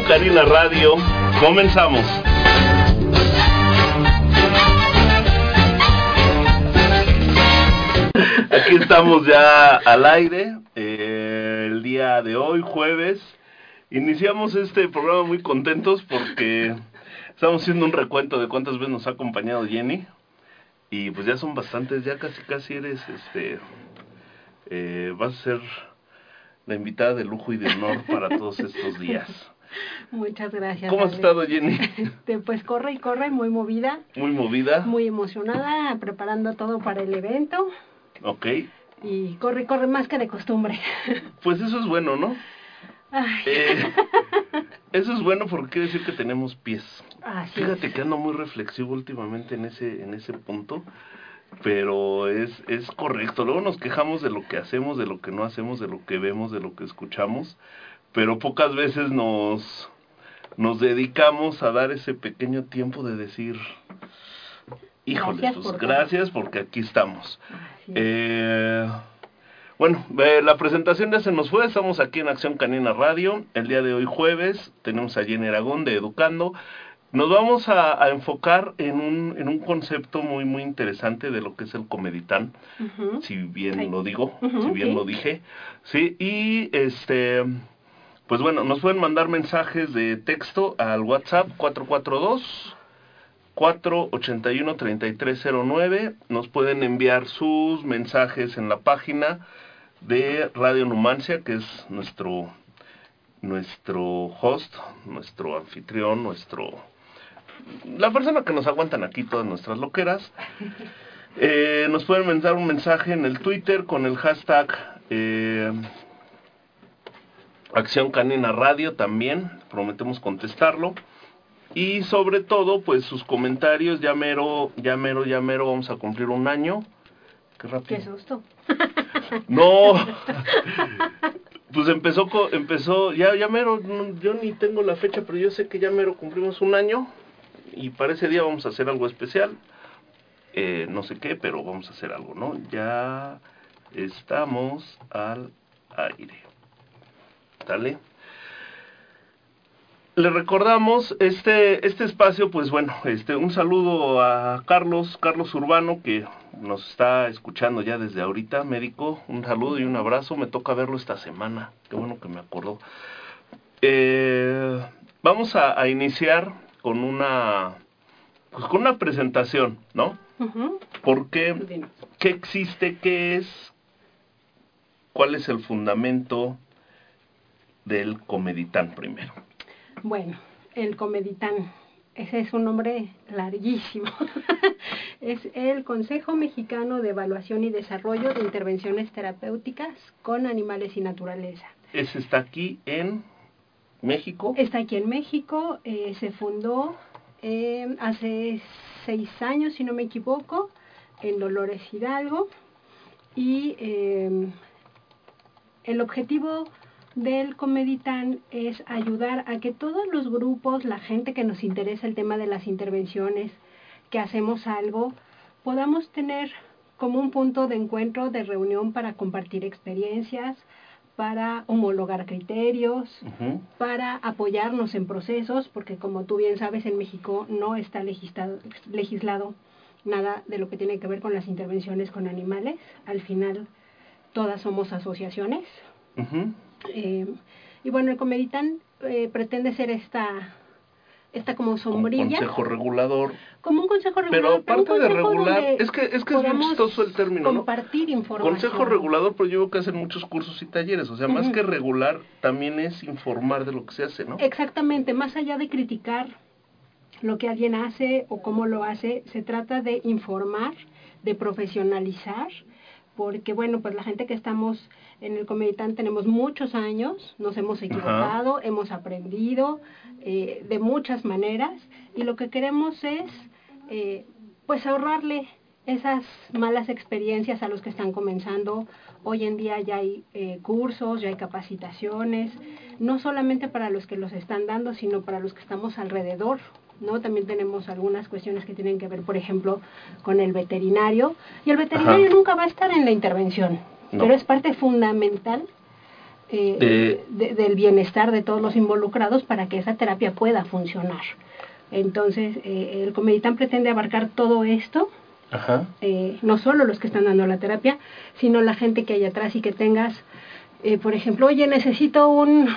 Canina Radio. Comenzamos. Aquí estamos ya al aire. eh, el día de hoy, jueves. Iniciamos este programa muy contentos porque estamos haciendo un recuento de cuántas veces nos ha acompañado Jenny. Y pues ya son bastantes, ya casi casi eres este. eh, vas a ser la invitada de lujo y de honor para todos estos días. Muchas gracias. ¿Cómo has Ale. estado, Jenny? Este, pues corre y corre, muy movida, Muy movida. muy emocionada, preparando todo para el evento Ok. y corre y corre más que de costumbre. Pues eso es bueno, ¿no? Ay, Eh, eso es bueno porque quiere decir que tenemos pies. así Fíjate es. que ando muy reflexivo últimamente en ese, en ese punto, pero es, es correcto. Luego nos quejamos de lo que hacemos, de lo que no hacemos, de lo que vemos, de lo que escuchamos, pero pocas veces nos, nos dedicamos a dar ese pequeño tiempo de decir, híjole, Gracias pues por todo". gracias porque aquí estamos. Es. Eh, bueno, eh, la presentación ya se nos fue, estamos aquí en Acción Canina Radio, el día de hoy jueves, tenemos a Jenny Aragón de Educando. Nos vamos a, a enfocar en un, en un concepto muy, muy interesante de lo que es el comeditán, si bien Ay. lo digo, si bien lo dije, sí, y este, pues bueno, nos pueden mandar mensajes de texto al WhatsApp 442 481-3309. Nos pueden enviar sus mensajes en la página de Radio Numancia, que es nuestro, nuestro host, nuestro anfitrión, nuestro... La persona que nos aguantan aquí todas nuestras loqueras. Eh, nos pueden mandar un mensaje en el Twitter con el hashtag eh, Acción Canina Radio también. Prometemos contestarlo. Y sobre todo, pues sus comentarios, ya mero, ya mero, ya mero, vamos a cumplir un año. Qué rápido. Qué susto. No. Pues empezó, empezó, ya, ya mero, yo ni tengo la fecha, pero yo sé que ya mero cumplimos un año. Y para ese día vamos a hacer algo especial. Eh, no sé qué, pero vamos a hacer algo, ¿no? Ya estamos al aire. ¿Sale? Le recordamos este este espacio, pues bueno, este un saludo a Carlos, Carlos Urbano que nos está escuchando ya desde ahorita, médico, un saludo y un abrazo, me toca verlo esta semana, qué bueno que me acordó. Eh, vamos a, a iniciar con una pues con una presentación, ¿no? Porque Dinos. ¿Qué existe? ¿Qué es? ¿Cuál es el fundamento del comeditán primero? Bueno, el Comeditán, ese es un nombre larguísimo. es el Consejo Mexicano de Evaluación y Desarrollo de Intervenciones Terapéuticas con Animales y Naturaleza. Ese está aquí en México. Está aquí en México, eh, se fundó eh, hace seis años, si no me equivoco, en Dolores Hidalgo. Y eh, el objetivo del Comeditán es ayudar a que todos los grupos, la gente que nos interesa el tema de las intervenciones, que hacemos algo, podamos tener como un punto de encuentro, de reunión para compartir experiencias, para homologar criterios, para apoyarnos en procesos, porque como tú bien sabes, en México no está legislado, legislado nada de lo que tiene que ver con las intervenciones con animales. Al final, todas somos asociaciones. Eh, y bueno, el Comeditán eh, pretende ser esta, esta como sombrilla, consejo regulador. como un consejo Pero regulador. un aparte de regular, es que, es que es podamos chistoso el término, ¿no? Compartir información. Consejo regulador, pero yo veo que hacen muchos cursos y talleres. O sea, más que regular, también es informar de lo que se hace, ¿no? Exactamente, más allá de criticar lo que alguien hace o cómo lo hace, se trata de informar, de profesionalizar, porque bueno, pues la gente que estamos en el Comeditán tenemos muchos años, nos hemos equivocado, hemos aprendido eh, de muchas maneras y lo que queremos es eh, pues ahorrarle esas malas experiencias a los que están comenzando. Hoy en día ya hay eh, cursos, ya hay capacitaciones, no solamente para los que los están dando, sino para los que estamos alrededor. ¿no? También tenemos algunas cuestiones que tienen que ver, por ejemplo, con el veterinario. Y el veterinario Ajá. nunca va a estar en la intervención, No. pero es parte fundamental eh, De- de- del bienestar de todos los involucrados para que esa terapia pueda funcionar. Entonces, eh, el Comeditan pretende abarcar todo esto, Ajá. eh, no solo los que están dando la terapia, sino la gente que hay atrás y que tengas, eh, por ejemplo, oye, necesito un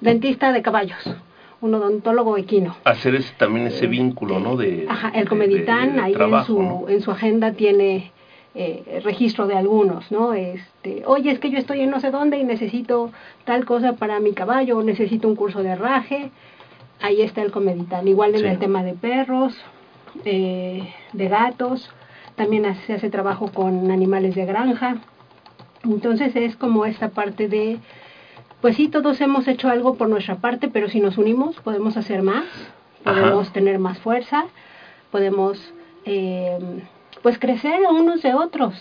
dentista de caballos, un odontólogo equino. Hacer ese, también ese vínculo, ¿no? De, Ajá, el de ahí trabajo, en, ¿no? su, en su agenda tiene eh, registro de algunos, ¿no? Este, oye, es que yo estoy en no sé dónde y necesito tal cosa para mi caballo, o necesito un curso de herraje, ahí está el Comeditan. Igual en Sí. el tema de perros, eh, de gatos, también se hace trabajo con animales de granja. Entonces es como esta parte de, pues sí, todos hemos hecho algo por nuestra parte, pero si nos unimos podemos hacer más, Ajá. podemos tener más fuerza, podemos eh, pues crecer unos de otros.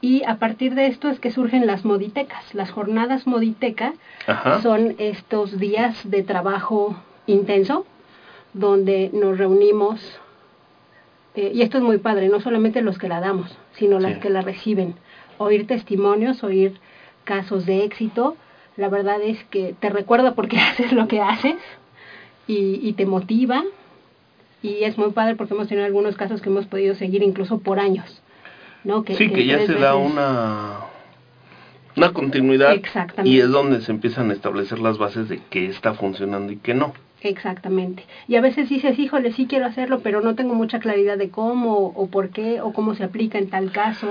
Y a partir de esto es que surgen las moditecas. Las jornadas moditeca Ajá. son estos días de trabajo intenso donde nos reunimos eh, y esto es muy padre, no solamente los que la damos, sino las que la reciben. Oír testimonios, oír casos de éxito, la verdad es que te recuerda por qué haces lo que haces y, y te motiva y es muy padre porque hemos tenido algunos casos que hemos podido seguir incluso por años. ¿no? sí, que ya se da una, una continuidad Exactamente. y es donde se empiezan a establecer las bases de qué está funcionando y qué no. Exactamente. Y a veces dices, híjole, sí quiero hacerlo, pero no tengo mucha claridad de cómo o por qué o cómo se aplica en tal caso.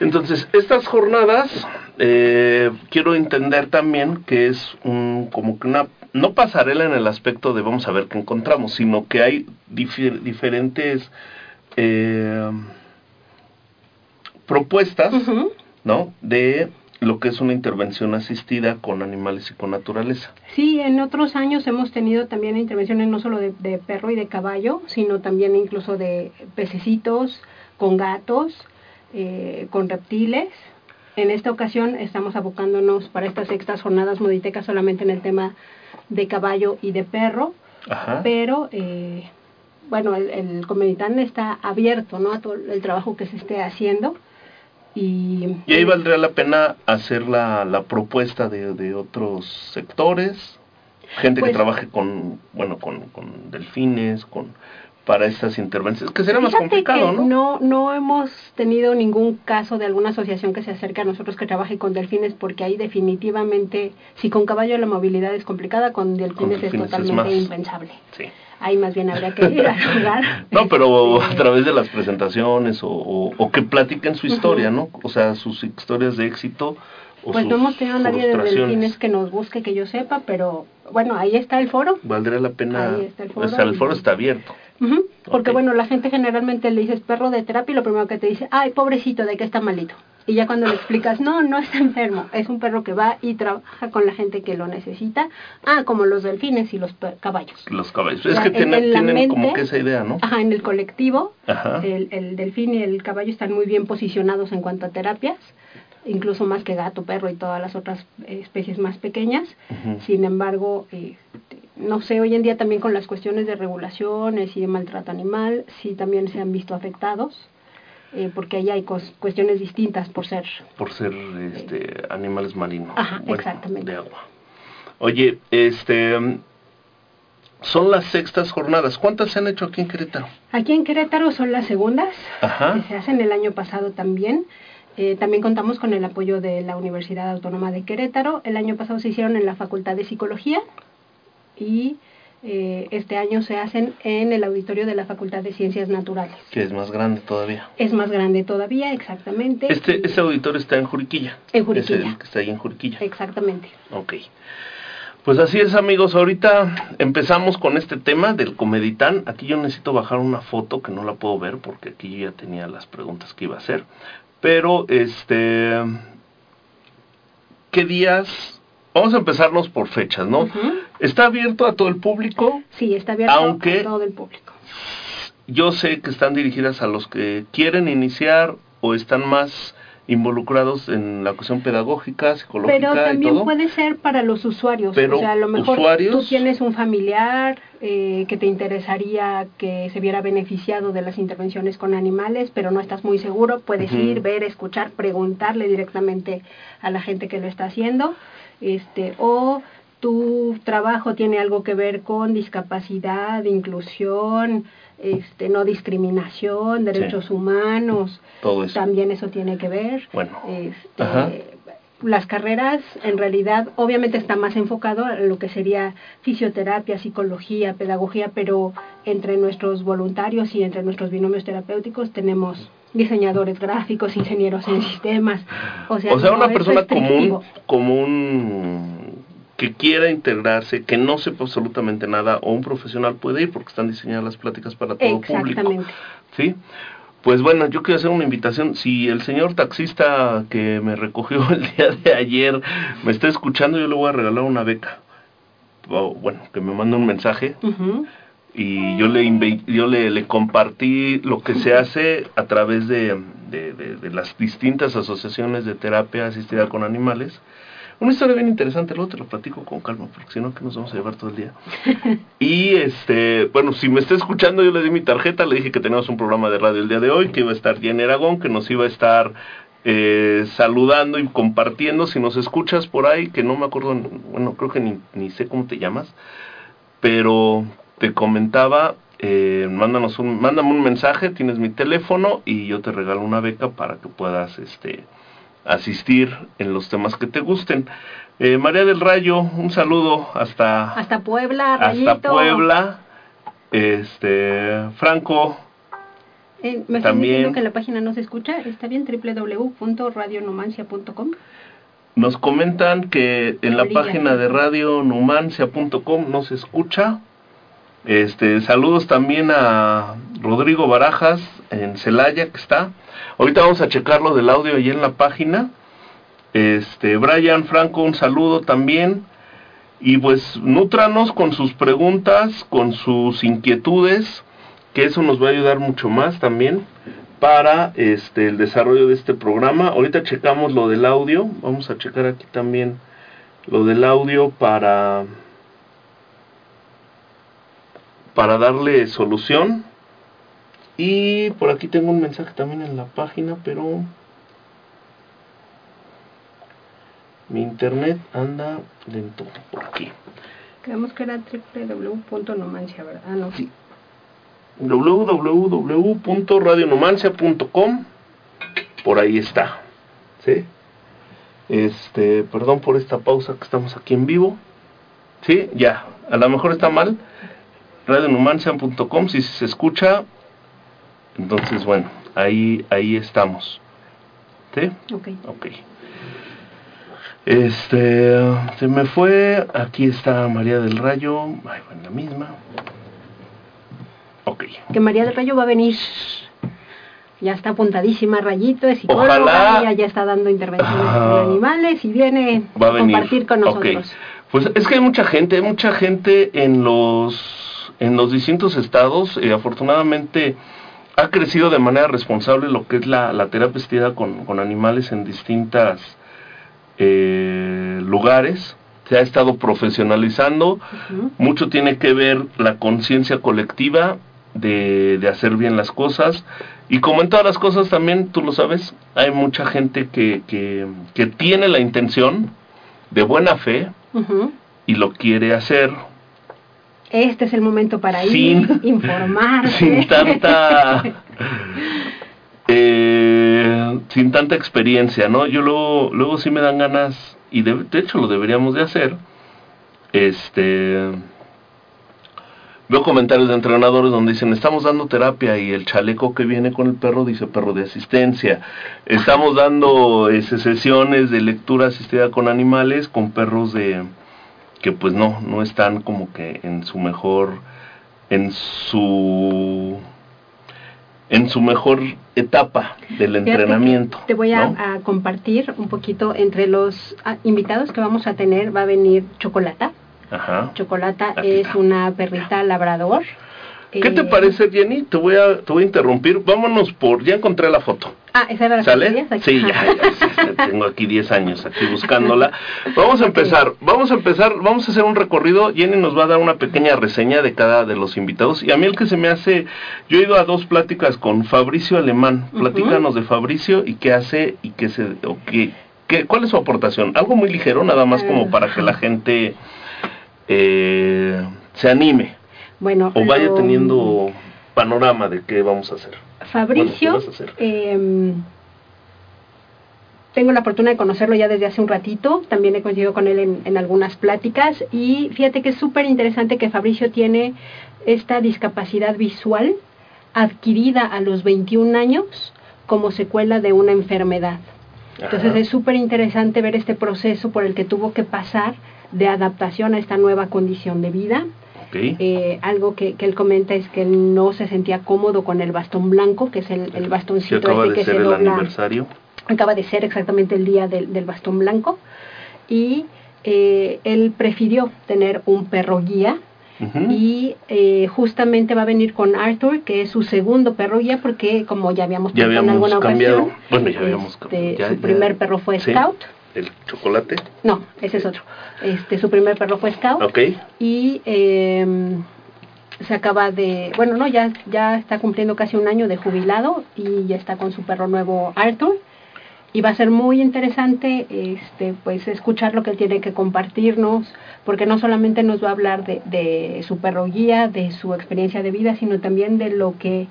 Entonces, estas jornadas, eh, quiero entender también que es un, como que una, no pasarela en el aspecto de vamos a ver qué encontramos, sino que hay diferentes eh, propuestas. ¿no? De lo que es una intervención asistida con animales y con naturaleza. Sí, en otros años hemos tenido también intervenciones no solo de, de perro y de caballo, sino también incluso de pececitos, con gatos, eh, con reptiles. En esta ocasión estamos abocándonos para estas sextas jornadas moditecas solamente en el tema de caballo y de perro. Ajá. pero eh, bueno, el, el Comeditán está abierto ¿no? a todo el trabajo que se esté haciendo y, Y ahí valdría la pena hacer la, la propuesta de, de otros sectores, gente Pues- que trabaje con, bueno, con, con delfines, con para estas intervenciones, que será más complicado, ¿no? no no hemos tenido ningún caso de alguna asociación que se acerque a nosotros que trabaje con delfines porque ahí definitivamente si con caballo la movilidad es complicada con delfines, delfines es totalmente impensable Sí. ahí más bien habría que ir al lugar No, pero a través de las presentaciones o, o, o que platiquen su historia, ¿no? O sea, sus historias de éxito. Pues no hemos tenido a nadie de delfines que nos busque que yo sepa pero bueno ahí está el foro Valdría la pena. Ahí está el foro o sea, el foro está abierto. Porque bueno, la gente generalmente le dices perro de terapia y lo primero que te dice, ay, pobrecito, ¿de qué está malito? Y ya cuando le explicas, no, no está enfermo, es un perro que va y trabaja con la gente que lo necesita. Ah, como los delfines y los caballos. Los caballos. Es Ya, que en- tienen, como que esa idea, ¿no? Ajá, en el colectivo, Ajá. el, el delfín y el caballo están muy bien posicionados en cuanto a terapias, incluso más que gato, perro y todas las otras eh, especies más pequeñas. Sin embargo, eh, no sé, hoy en día también con las cuestiones de regulaciones y de maltrato animal, sí también se han visto afectados, eh, porque ahí hay cuestiones distintas por ser. por ser este animales marinos Ajá, bueno, exactamente. de agua oye este son las sextas jornadas cuántas se han hecho aquí en Querétaro Aquí en Querétaro son las segundas, Ajá. que se hacen el año pasado también. Eh, también contamos con el apoyo de la Universidad Autónoma de Querétaro. El año pasado se hicieron en la Facultad de Psicología y eh, este año se hacen en el auditorio de la Facultad de Ciencias Naturales. que es más grande todavía Es más grande todavía, exactamente. este este auditorio está en Juriquilla En Juriquilla. es el que está ahí en Juriquilla Exactamente. Ok. Pues así es, amigos. Ahorita empezamos con este tema del comeditán. Aquí yo necesito bajar una foto que no la puedo ver porque aquí yo ya tenía las preguntas que iba a hacer. Pero, este. ¿Qué días? Vamos a empezarnos por fechas, ¿no? Ujú. Está abierto a todo el público. Sí, está abierto Aunque- a todo el público. yo sé que están dirigidas a los que quieren iniciar o están más involucrados en la cuestión pedagógica, psicológica Pero también y todo. puede ser para los usuarios. Pero o sea, a lo mejor usuarios- tú tienes un familiar eh, que te interesaría que se viera beneficiado de las intervenciones con animales, pero no estás muy seguro. Puedes ir, ver, escuchar, preguntarle directamente a la gente que lo está haciendo. Este, o tu trabajo tiene algo que ver con discapacidad, inclusión, este, no discriminación, derechos humanos. Todo eso. También eso tiene que ver. Bueno. Este, Ajá. las carreras en realidad obviamente está más enfocado a lo que sería fisioterapia, psicología, pedagogía, pero entre nuestros voluntarios y entre nuestros binomios terapéuticos tenemos diseñadores gráficos, ingenieros en sistemas, o sea, o sea, una persona común, común que quiera integrarse, que no sepa absolutamente nada, o un profesional puede ir porque están diseñadas las pláticas para todo público. ¿Sí? Pues bueno, yo quiero hacer una invitación. Si el señor taxista que me recogió el día de ayer me está escuchando, yo le voy a regalar una beca. O, bueno, que me mande un mensaje y yo le yo le, le compartí lo que se hace a través de, de, de- de las distintas asociaciones de terapia asistida con animales. Una historia bien interesante, luego te lo platico con calma, porque si no que nos vamos a llevar todo el día. Y este, bueno, si me está escuchando, yo le di mi tarjeta, le dije que teníamos un programa de radio el día de hoy, que iba a estar Jenny Aragón, que nos iba a estar eh, saludando y compartiendo. Si nos escuchas por ahí, que no me acuerdo, bueno, creo que ni, ni sé cómo te llamas, pero te comentaba, eh, mándanos un, mándame un mensaje, tienes mi teléfono y yo te regalo una beca para que puedas este, asistir en los temas que te gusten. Eh, María del Rayo, un saludo hasta, Hasta Puebla, Rayito. hasta Puebla. Este, Franco, Eh, me están diciendo que la página no se escucha. Está bien, www.radionumancia.com. nos comentan que en la Brilla. página de radionumancia.com no se escucha. Este, saludos también a Rodrigo Barajas en Celaya que está. Ahorita vamos a checar lo del audio ahí en la página. Este, Brian Franco, un saludo también. Y pues nútranos con sus preguntas, con sus inquietudes, que eso nos va a ayudar mucho más también para este el desarrollo de este programa. Ahorita checamos lo del audio, vamos a checar aquí también lo del audio para para darle solución. Y por aquí tengo un mensaje también en la página, pero mi internet anda lento por aquí. Creemos que era www.numancia, ¿verdad? Ah, no. Sí. www.radionomancia.com por ahí está ¿sí? este perdón por esta pausa que estamos aquí en vivo sí ya a lo mejor está mal radionomancia.com si se escucha entonces bueno ahí ahí estamos sí Ok. ok este se me fue aquí está María del Rayo ay bueno la misma ok Que María del Rayo va a venir. Ya está apuntadísima, Rayito, es psicóloga, Ojalá. ella ya está dando intervenciones Ah. con animales y viene va a a venir. compartir con nosotros. Pues es que hay mucha gente, hay mucha gente en los en los distintos estados. eh, afortunadamente ha crecido de manera responsable lo que es la, la terapia asistida con, con animales en distintas eh, lugares. Se ha estado profesionalizando. Mucho tiene que ver la conciencia colectiva de, de hacer bien las cosas. Y como en todas las cosas también, tú lo sabes, hay mucha gente que, que, que tiene la intención de buena fe y lo quiere hacer Este es el momento para ir, Sin- informarse. sin tanta eh, sin tanta experiencia, ¿no? Yo luego, luego sí me dan ganas y de, de hecho lo deberíamos de hacer. Este veo comentarios de entrenadores donde dicen estamos dando terapia y el chaleco que viene con el perro dice perro de asistencia. Estamos dando este, sesiones de lectura asistida con animales con perros de que pues no no están como que en su mejor en su en su mejor etapa del entrenamiento. Te voy a, ¿no? a compartir un poquito entre los ah, invitados que vamos a tener. Va a venir Chocolata. Ajá. Chocolata es una perrita labrador. ¿Qué te Eh, parece, Jenny? Te voy a, te voy a interrumpir. Vámonos por... Ya encontré la foto. Ah, esa era la que ¿Sale? Sí, ya, ya, ya, tengo aquí 10 años aquí buscándola. Vamos a empezar, vamos a empezar, vamos a hacer un recorrido. Jenny nos va a dar una pequeña reseña de cada de los invitados. Y a mí el que se me hace, yo he ido a dos pláticas con Fabricio Alemán. Platícanos de Fabricio y qué hace y qué se, o qué, qué- cuál es su aportación. Algo muy ligero, nada más como para que la gente eh, se anime Bueno, o vaya lo- teniendo panorama de qué vamos a hacer. Fabricio, eh, tengo la fortuna de conocerlo ya desde hace un ratito, también he coincidido con él en, en algunas pláticas y fíjate que es súper interesante que Fabricio tiene esta discapacidad visual adquirida a los 21 años como secuela de una enfermedad. Entonces Ajá. es súper interesante ver este proceso por el que tuvo que pasar de adaptación a esta nueva condición de vida. Eh, algo que, que él comenta es que él no se sentía cómodo con el bastón blanco, que es el, el bastoncito acaba este de que ser se el dobla. aniversario. Acaba de ser exactamente el día del, del bastón blanco. Y eh, él prefirió tener un perro guía. Y eh, justamente va a venir con Arthur, que es su segundo perro guía, porque como ya habíamos Ya en alguna cambiado. ocasión, Bueno, ya habíamos este. Ya- su primer perro fue Sí. Scout. El chocolate. No, ese es otro. Este, su primer perro fue Scout Ok. y eh, se acaba de, bueno, no, ya, ya está cumpliendo casi un año de jubilado y ya está con su perro nuevo Arthur. Y va a ser muy interesante este, pues escuchar lo que él tiene que compartirnos, porque no solamente nos va a hablar de, de su perro guía, de su experiencia de vida, sino también de lo que,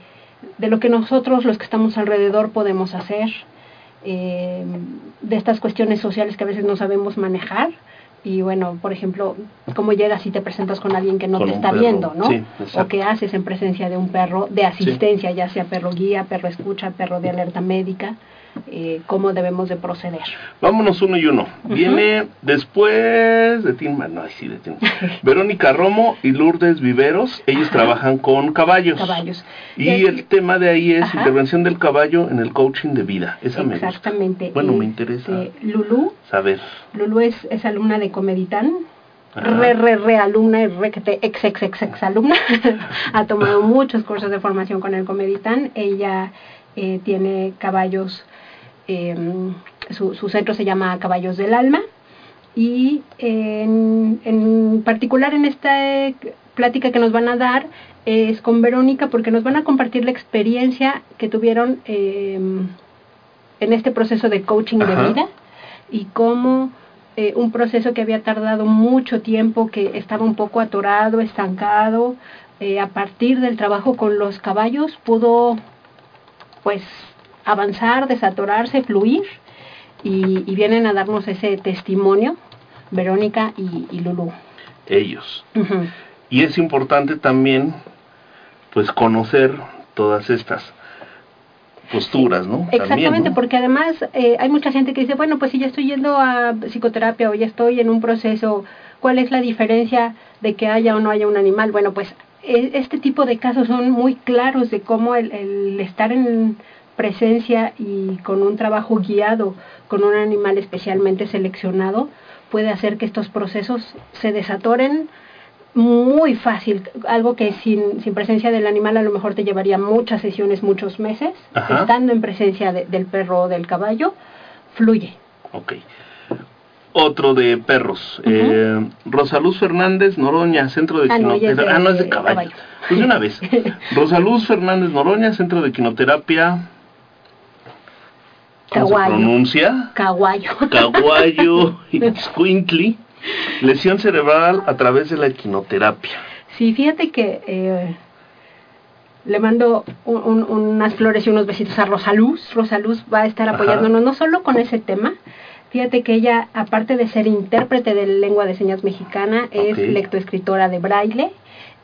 de lo que nosotros, los que estamos alrededor, podemos hacer, eh, de estas cuestiones sociales que a veces no sabemos manejar. Y bueno, por ejemplo, cómo llegas y te presentas con alguien que no Con te está perro, viendo, ¿no? sí, o qué haces en presencia de un perro de asistencia, ya sea perro guía, perro escucha, perro de alerta médica, eh, cómo debemos de proceder. Vámonos uno y uno. Viene después de ti, no, ay, sí, de ti. Verónica Romo y Lourdes Viveros. Ellos Ajá. trabajan con caballos. Caballos. Y Eh, el tema de ahí es Ajá. intervención del caballo en el coaching de vida. Esa me gusta. Exactamente. Bueno, me interesa Lulú, saber. Lulú es, es alumna de Comeditán, Ajá. re, re, re alumna y re que te ex, ex, ex, ex alumna. ha tomado muchos cursos de formación con el Comeditán. Ella eh, tiene caballos, eh, su, su centro se llama Caballos del Alma. Y en, en particular en esta eh, plática que nos van a dar es con Verónica porque nos van a compartir la experiencia que tuvieron eh, en este proceso de coaching Ajá. de vida y cómo eh, un proceso que había tardado mucho tiempo, que estaba un poco atorado, estancado, eh, a partir del trabajo con los caballos pudo pues avanzar, desatorarse, fluir y, y vienen a darnos ese testimonio Verónica y, y Lulú. Ellos. Y es importante también, pues, conocer todas estas posturas, ¿no? También, Exactamente, ¿no? porque además eh, hay mucha gente que dice, bueno, pues si ya estoy yendo a psicoterapia o ya estoy en un proceso, ¿cuál es la diferencia de que haya o no haya un animal? Bueno, pues e- este tipo de casos son muy claros de cómo el, el estar en presencia y con un trabajo guiado con un animal especialmente seleccionado puede hacer que estos procesos se desatoren muy fácil, algo que sin, sin presencia del animal a lo mejor te llevaría muchas sesiones, muchos meses, Ajá. estando en presencia de- del perro o del caballo, fluye. Ok. Otro de perros. eh, Rosaluz Fernández Noroña, Centro de Ah, no, Quinoterapia. de- Ah, no, es de de caballo. caballo. Pues de una vez. Rosaluz Fernández Noroña, Centro de Quinoterapia. ¿Cómo se Caguayo. pronuncia? Caguayo. Caguayo Squintly. Lesión cerebral a través de la equinoterapia. Sí, fíjate que eh, le mando un- un- unas flores y unos besitos a Rosaluz. Rosaluz va a estar Ajá. apoyándonos no solo con ese tema, fíjate que ella, aparte de ser intérprete de lengua de señas mexicana, es Ok. lectoescritora de braille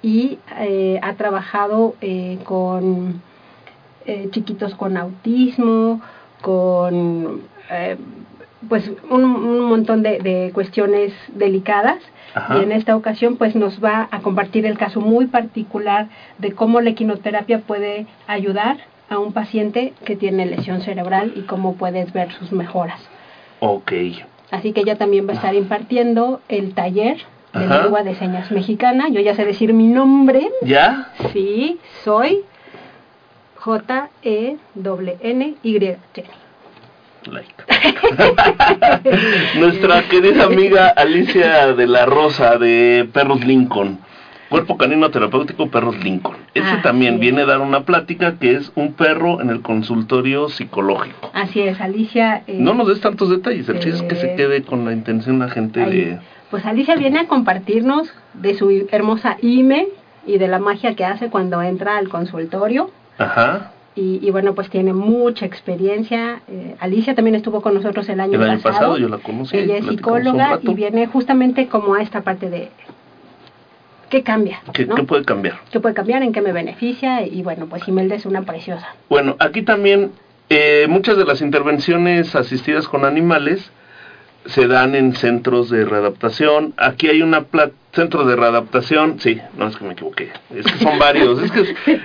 y eh, ha trabajado eh, con eh, chiquitos con autismo, con eh, pues un, un montón de, de cuestiones delicadas Ajá. y en esta ocasión pues nos va a compartir el caso muy particular de cómo la equinoterapia puede ayudar a un paciente que tiene lesión cerebral y cómo puedes ver sus mejoras. Ok. Así que ella también va a estar impartiendo el taller de lengua de señas mexicana. Yo ya sé decir mi nombre. ¿Ya? Sí, soy J-E-N-Y. Jenny. Like. Nuestra querida amiga Alicia de la Rosa de Perros Lincoln. Cuerpo canino terapéutico Perros Lincoln. Ese Ah, también sí. viene a dar una plática que es un perro en el consultorio psicológico. Así es, Alicia. eh, No nos des tantos detalles, el chiste es que se eh, quede con la intención la gente ahí. de... Pues Alicia viene a compartirnos de su hermosa email y de la magia que hace cuando entra al consultorio. Ajá, Y, y bueno, pues tiene mucha experiencia. Eh, Alicia también estuvo con nosotros el año el año pasado. pasado yo la conocí. Ella es psicóloga y viene justamente como a esta parte de qué cambia, ¿Qué, ¿no? qué puede cambiar? ¿Qué puede cambiar? ¿En qué me beneficia? Y bueno, pues Imelda es una preciosa. Bueno, aquí también eh, muchas de las intervenciones asistidas con animales se dan en centros de readaptación. Aquí hay una pla- centro de readaptación. Sí, no es que me equivoqué. Es que son varios. es que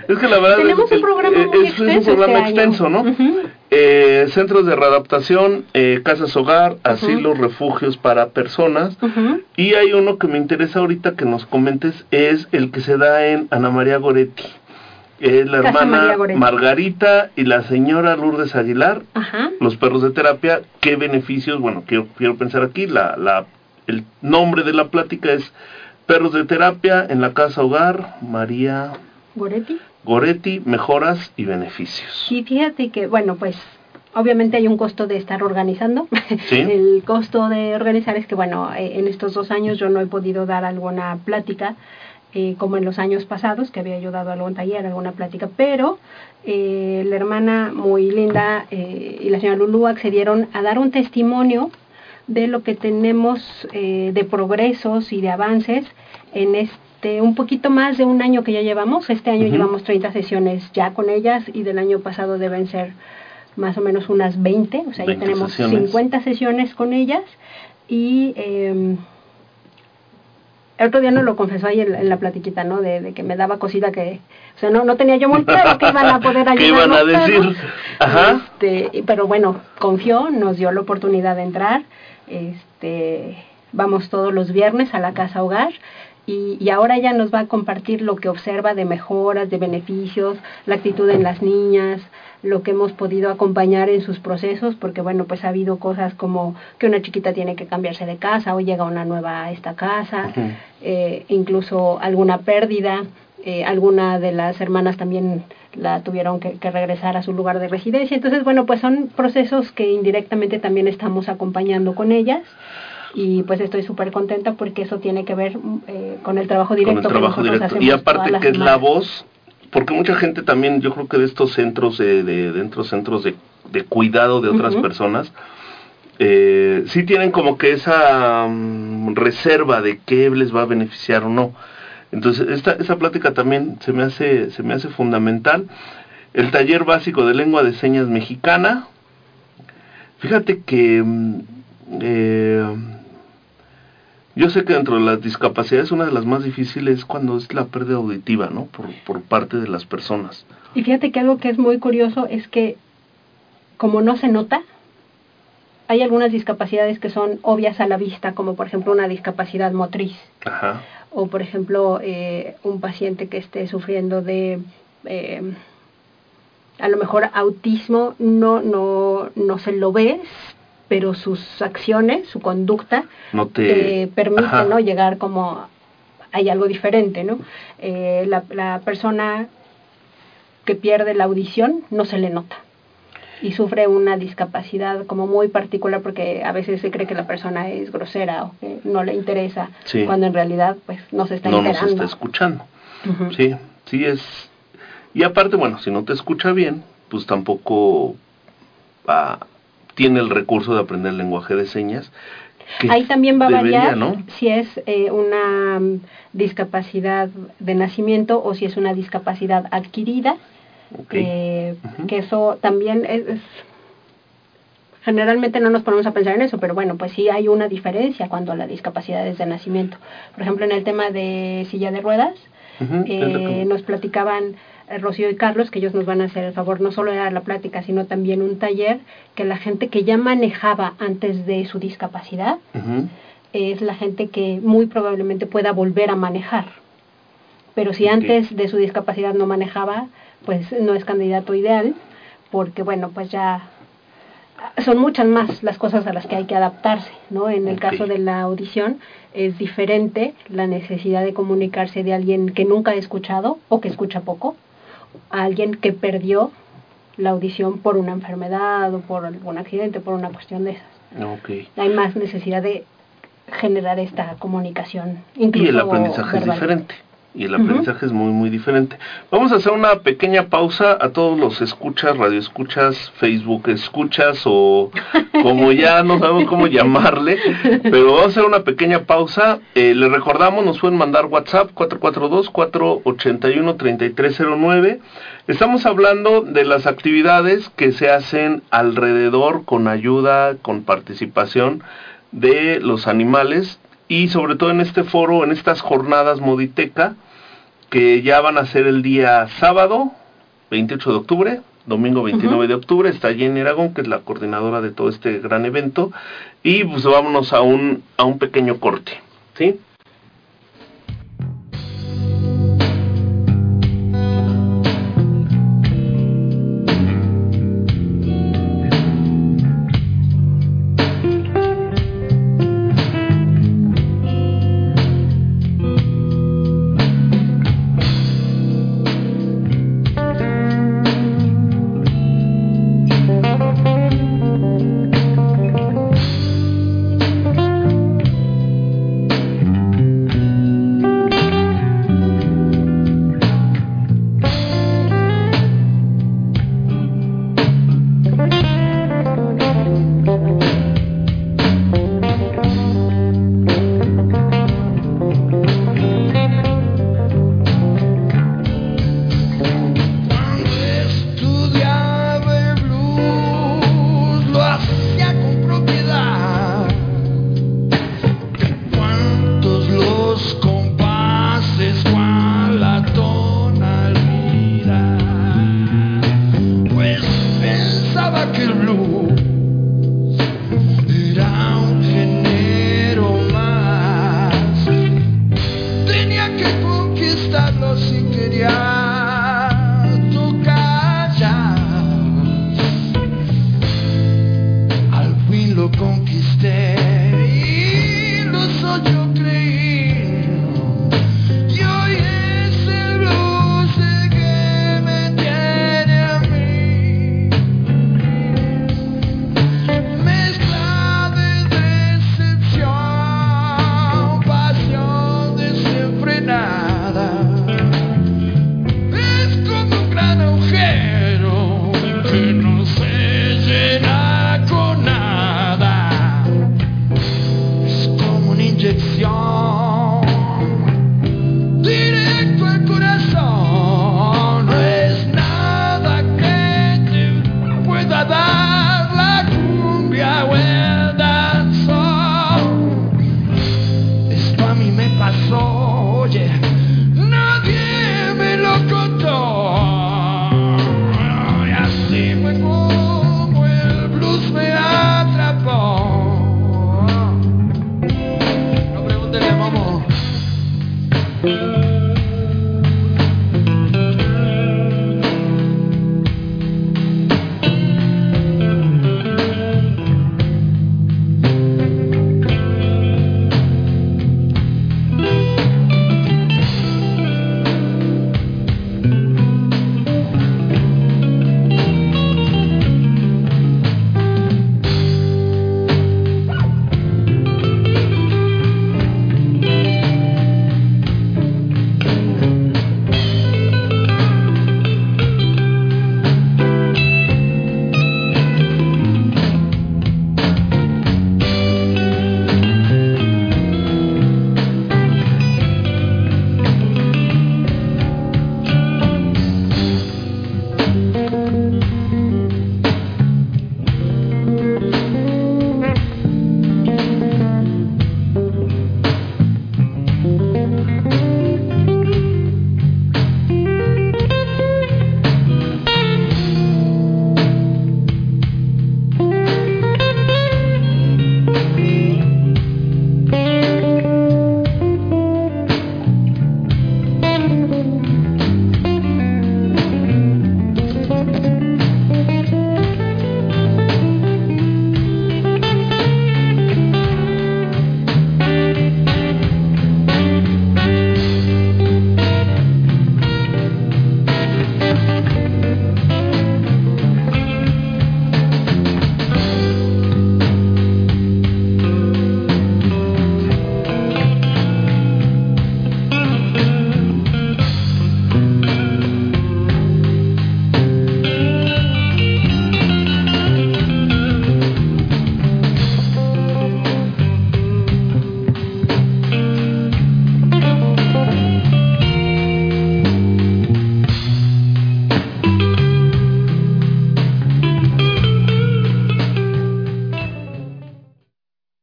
es que la verdad Tenemos es, un programa muy es- es un extenso programa este extenso, ¿no? Eh, centros de readaptación, eh, casas hogar, asilos, refugios para personas. Y hay uno que me interesa ahorita que nos comentes, es el que se da en Ana María Goretti. Es la Casa hermana. Margarita y la señora Lourdes Aguilar, Ajá. los perros de terapia. ¿Qué beneficios? Bueno, quiero, quiero pensar aquí, la, la, el nombre de la plática es Perros de terapia en la casa hogar, María Goretti. Goretti, mejoras y beneficios. Sí, fíjate que, bueno, pues obviamente hay un costo de estar organizando. Sí. El costo de organizar es que, bueno, eh, en estos dos años yo no he podido dar alguna plática eh, como en los años pasados, que había ayudado a algún taller, alguna plática, pero eh, la hermana muy linda eh, y la señora Lulú accedieron a dar un testimonio de lo que tenemos eh, de progresos y de avances en este un poquito más de un año que ya llevamos. Este año llevamos 30 sesiones ya con ellas y del año pasado deben ser más o menos unas 20, o sea, 20 ya tenemos sesiones. 50 sesiones con ellas y eh, el otro día nos lo confesó ahí en, en la platiquita, ¿no? De, de que me daba cosita que, o sea, no, no tenía yo muy claro que iban a poder ayudar. ¿Qué iban a decir? Ajá. Este, y- pero bueno, confió, nos dio la oportunidad de entrar. Este, vamos todos los viernes a la casa hogar. Y, y ahora ella nos va a compartir lo que observa de mejoras, de beneficios, la actitud en las niñas, lo que hemos podido acompañar en sus procesos, porque bueno, pues ha habido cosas como que una chiquita tiene que cambiarse de casa o llega una nueva a esta casa, eh, incluso alguna pérdida, eh, alguna de las hermanas también la tuvieron que, que regresar a su lugar de residencia. Entonces, bueno, pues son procesos que indirectamente también estamos acompañando con ellas y pues estoy súper contenta porque eso tiene que ver eh, con el trabajo con directo el trabajo que nosotros directo. hacemos Y aparte que es la voz, porque mucha gente también, yo creo que de estos centros, de, de dentro centros de, de cuidado de otras personas, eh, sí tienen como que esa mm, reserva de qué les va a beneficiar o no. Entonces, esta, esa plática también se me hace, se me hace fundamental. El taller básico de lengua de señas mexicana. Fíjate que mm, eh, yo sé que dentro de las discapacidades una de las más difíciles es cuando es la pérdida auditiva, ¿no? Por, por parte de las personas. Y fíjate que algo que es muy curioso es que como no se nota, hay algunas discapacidades que son obvias a la vista, como por ejemplo una discapacidad motriz, Ajá. o por ejemplo eh, un paciente que esté sufriendo de eh, a lo mejor autismo no no no se lo ve pero sus acciones su conducta No te... te permite Ajá. no llegar como hay algo diferente no Eh, la, la persona que pierde la audición no se le nota y sufre una discapacidad como muy particular porque a veces se cree que la persona es grosera o que no le interesa Sí. cuando en realidad pues no se está no nos está escuchando. Sí, sí es... Y aparte, bueno, si no te escucha bien, pues tampoco ah, tiene el recurso de aprender lenguaje de señas. que Ahí también va a variar ¿no? si es eh, una mm, discapacidad de nacimiento o si es una discapacidad adquirida, Ok. eh, que eso también es, es- Generalmente no nos ponemos a pensar en eso, pero bueno, pues sí hay una diferencia cuando la discapacidad es de nacimiento. Por ejemplo, en el tema de silla de ruedas, eh, nos platicaban Rocío y Carlos que ellos nos van a hacer el favor no solo de dar la plática, sino también un taller que la gente que ya manejaba antes de su discapacidad es la gente que muy probablemente pueda volver a manejar. Pero si antes de su discapacidad no manejaba, pues no es candidato ideal, porque bueno, pues ya son muchas más las cosas a las que hay que adaptarse, ¿no? En el caso de la audición es diferente la necesidad de comunicarse de alguien que nunca ha escuchado o que escucha poco a alguien que perdió la audición por una enfermedad o por algún accidente, por una cuestión de esas. Okay. Hay más necesidad de generar esta comunicación. y el aprendizaje es diferente y el aprendizaje es muy muy diferente. Vamos a hacer una pequeña pausa a todos los escuchas, radio escuchas, Facebook escuchas o como ya no sabemos cómo llamarle, pero vamos a hacer una pequeña pausa. Eh, les recordamos, nos pueden mandar WhatsApp 442-481-3309. Estamos hablando de las actividades que se hacen alrededor con ayuda, con participación de los animales y sobre todo en este foro, en estas jornadas Moditeca, que ya van a ser el día sábado, 28 de octubre, domingo 29 de octubre, está Jenny Aragón, que es la coordinadora de todo este gran evento, y pues vámonos a un, a un pequeño corte, ¿sí?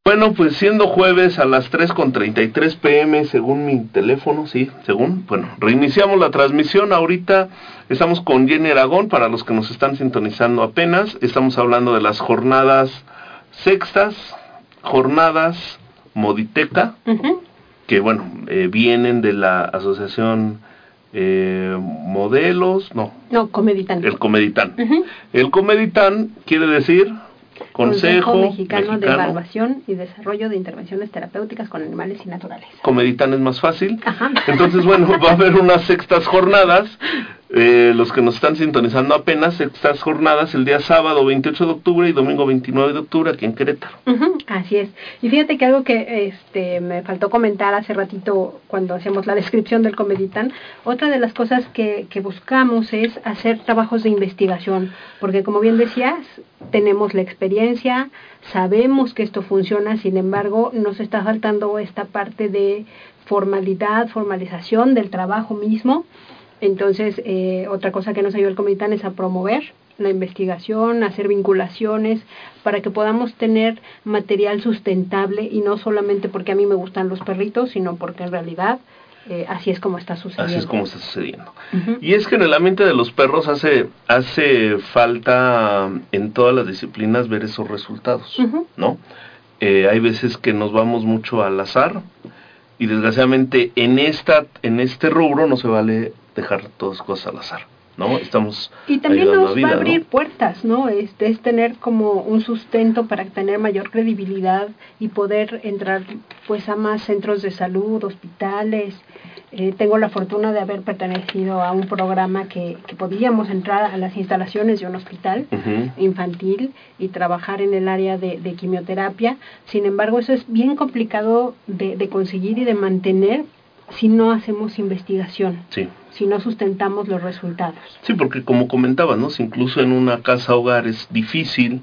Bueno, pues siendo jueves a las 3.33 pm, según mi teléfono, sí, según, bueno, reiniciamos la transmisión. Ahorita estamos con Jenny Aragón, para los que nos están sintonizando apenas. Estamos hablando de las jornadas sextas, jornadas Moditeca, que bueno, eh, vienen de la asociación eh, Modelos, no, No, Comeditán. el Comeditán. Ujú. El Comeditán quiere decir Consejo, Mexicano, de. Evaluación y Desarrollo de Intervenciones Terapéuticas con Animales y Naturales. Comeditán es más fácil. Ajá. Entonces, bueno, va a haber unas sextas jornadas. Eh, los que nos están sintonizando apenas, sextas jornadas el día sábado 28 de octubre y domingo 29 de octubre aquí en Querétaro. Así es. Y fíjate que algo que este me faltó comentar hace ratito cuando hacemos la descripción del Comeditán, otra de las cosas que, que buscamos es hacer trabajos de investigación, porque como bien decías, tenemos la experiencia, sabemos que esto funciona, sin embargo, nos está faltando esta parte de formalidad, formalización del trabajo mismo. Entonces, eh, otra cosa que nos ayuda el Comitán es a promover la investigación, hacer vinculaciones, para que podamos tener material sustentable y no solamente porque a mí me gustan los perritos, sino porque en realidad eh, así es como está sucediendo. Así es como está sucediendo. Y es que en el ambiente de los perros hace, hace falta en todas las disciplinas ver esos resultados. ¿no? Eh, hay veces que nos vamos mucho al azar y desgraciadamente en esta en este rubro no se vale dejar todas cosas al azar, ¿no? Estamos Y también nos vida, va a abrir ¿no? puertas, ¿no? Este es tener como un sustento para tener mayor credibilidad y poder entrar pues a más centros de salud, hospitales. Eh, tengo la fortuna de haber pertenecido a un programa que, que podíamos entrar a las instalaciones de un hospital infantil y trabajar en el área de, de quimioterapia. Sin embargo, eso es bien complicado de, de conseguir y de mantener si no hacemos investigación, Sí. si no sustentamos los resultados. Sí, porque como comentabas, ¿no? Si incluso en una casa hogar es difícil,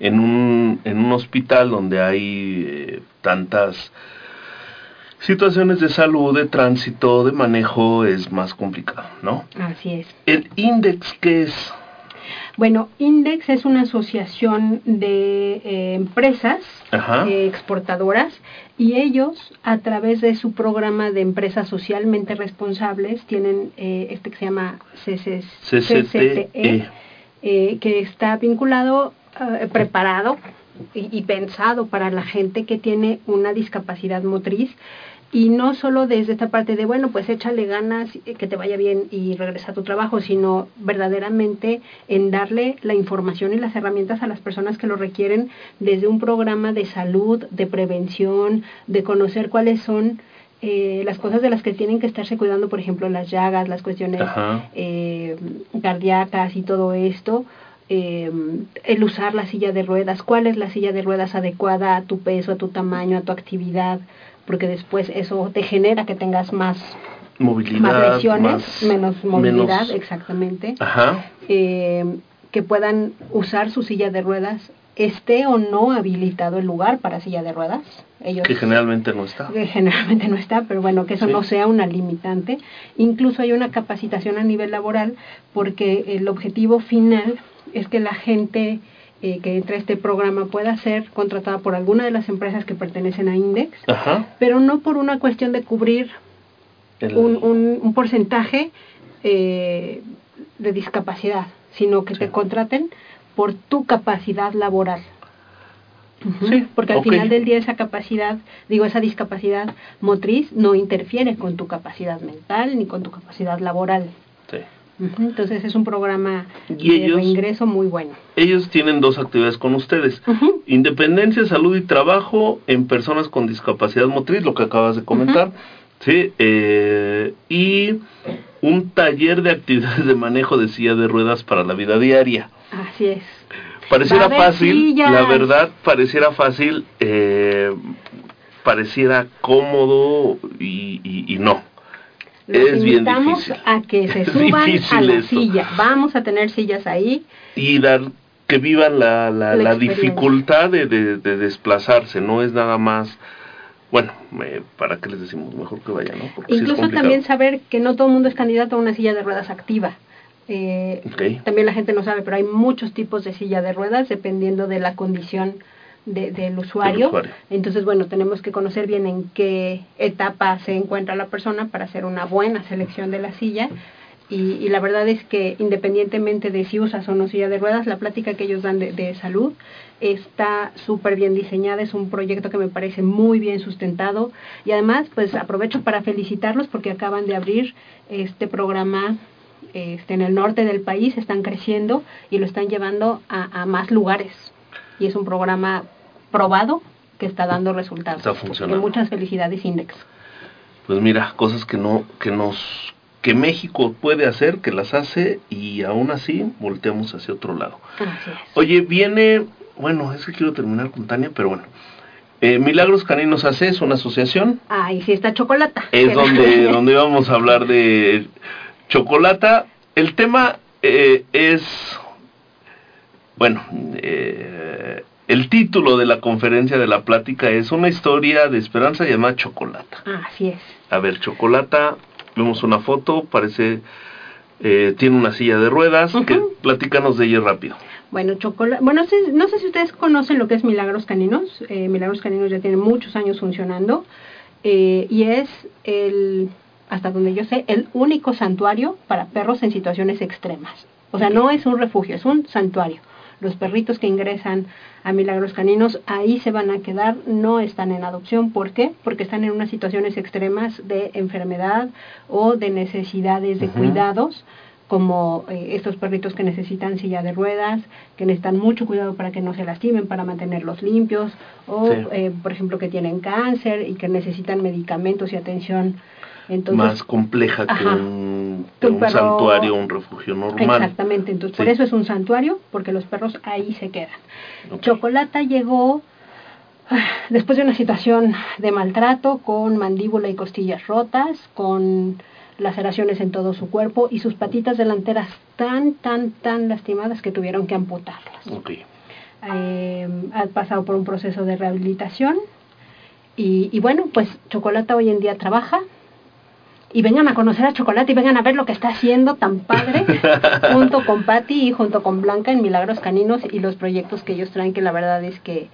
en un, en un hospital donde hay eh, tantas situaciones de salud, de tránsito, de manejo, es más complicado, ¿no? Así es. El index, ¿qué es? Bueno, Index es una asociación de eh, empresas eh, exportadoras y ellos a través de su programa de empresas socialmente responsables tienen eh, este que se llama CCTE. CCTE, eh, que está vinculado, preparado y, y pensado para la gente que tiene una discapacidad motriz y no solo desde esta parte de, bueno, pues échale ganas, eh, que te vaya bien y regresa a tu trabajo, sino verdaderamente en darle la información y las herramientas a las personas que lo requieren desde un programa de salud, de prevención, de conocer cuáles son eh, las cosas de las que tienen que estarse cuidando, por ejemplo, las llagas, las cuestiones eh, cardíacas y todo esto. eh, el usar la silla de ruedas, cuál es la silla de ruedas adecuada a tu peso, a tu tamaño, a tu actividad, porque después eso te genera que tengas más, Movilidad. más lesiones, más- menos movilidad, menos- exactamente, Ajá. eh, que puedan usar su silla de ruedas, esté o no habilitado el lugar para silla de ruedas. Ellos Que generalmente no está. que generalmente no está, pero bueno, que eso Sí. no sea una limitante. Incluso hay una capacitación a nivel laboral porque el objetivo final es que la gente eh, que entra a este programa pueda ser contratada por alguna de las empresas que pertenecen a Index, Ajá. pero no por una cuestión de cubrir El- un, un, un porcentaje eh, de discapacidad, sino que Sí. te contraten por tu capacidad laboral. Sí, Porque al final del día esa capacidad, digo, esa discapacidad motriz no interfiere con tu capacidad mental ni con tu capacidad laboral. Entonces es un programa ¿Y de ellos? reingreso muy bueno. Ellos tienen dos actividades con ustedes. Independencia, salud y trabajo en personas con discapacidad motriz, lo que acabas de comentar. Sí, eh, y un taller de actividades de manejo de silla de ruedas para la vida diaria. Así es. Pareciera fácil, sillas. la verdad, pareciera fácil, eh, pareciera cómodo y, y- y no. Los Es invitamos a que se suban a la eso. silla. Vamos a tener sillas ahí. Y dar que vivan la, la, La dificultad de, de- de desplazarse, no es nada más, bueno, eh, ¿para qué les decimos? Mejor que vayan, ¿no? Porque Incluso también saber que no todo el mundo es candidato a una silla de ruedas activa. Eh, Ok. También la gente no sabe, pero hay muchos tipos de silla de ruedas dependiendo de la condición de- del usuario. usuario. Entonces, bueno, tenemos que conocer bien en qué etapa se encuentra la persona para hacer una buena selección de la silla. Y, y la verdad es que independientemente de si usas o no silla de ruedas, la plática que ellos dan de, de salud está súper bien diseñada, es un proyecto que me parece muy bien sustentado y además pues aprovecho para felicitarlos porque acaban de abrir este programa este, en el norte del país, están creciendo y lo están llevando a, a más lugares y es un programa probado que está dando resultados. Está funcionando. muchas felicidades Index. Pues mira, cosas que no, que nos, que México puede hacer, que las hace y aún así volteamos hacia otro lado. Así es. Oye, viene, bueno, es que quiero terminar con Tania, pero bueno. Eh, Milagros Caninos AC es una asociación, Ah, y está chocolata. es donde, donde vamos a hablar de chocolata. El tema eh, es, bueno, eh, el título de la conferencia de la plática es una historia de esperanza llamada Chocolata. Así es. A ver, Chocolata, vemos una foto, parece, eh, tiene una silla de ruedas, que Ujú. platícanos de ella rápido. Bueno, chocolate. Bueno, no sé, no sé si ustedes conocen lo que es Milagros Caninos. Eh, Milagros Caninos ya tiene muchos años funcionando eh, y es el, hasta donde yo sé, el único santuario para perros en situaciones extremas. O sea, no es un refugio, es un santuario. Los perritos que ingresan a Milagros Caninos ahí se van a quedar, no están en adopción. ¿Por qué? Porque están en unas situaciones extremas de enfermedad o de necesidades de cuidados como eh, estos perritos que necesitan silla de ruedas, que necesitan mucho cuidado para que no se lastimen, para mantenerlos limpios, o Sí. eh, por ejemplo que tienen cáncer y que necesitan medicamentos y atención. Entonces, Más compleja que Ajá. un, Un perro- santuario, un refugio normal. Exactamente, entonces por eso es un santuario, porque los perros ahí se quedan. Chocolata llegó ah, después de una situación de maltrato con mandíbula y costillas rotas, con laceraciones en todo su cuerpo y sus patitas delanteras tan, tan, tan lastimadas que tuvieron que amputarlas. Eh, ha pasado por un proceso de rehabilitación y, y bueno, pues Chocolata hoy en día trabaja y vengan a conocer a Chocolate y vengan a ver lo que está haciendo tan padre junto con Patty y junto con Blanca en Milagros Caninos y los proyectos que ellos traen que la verdad es que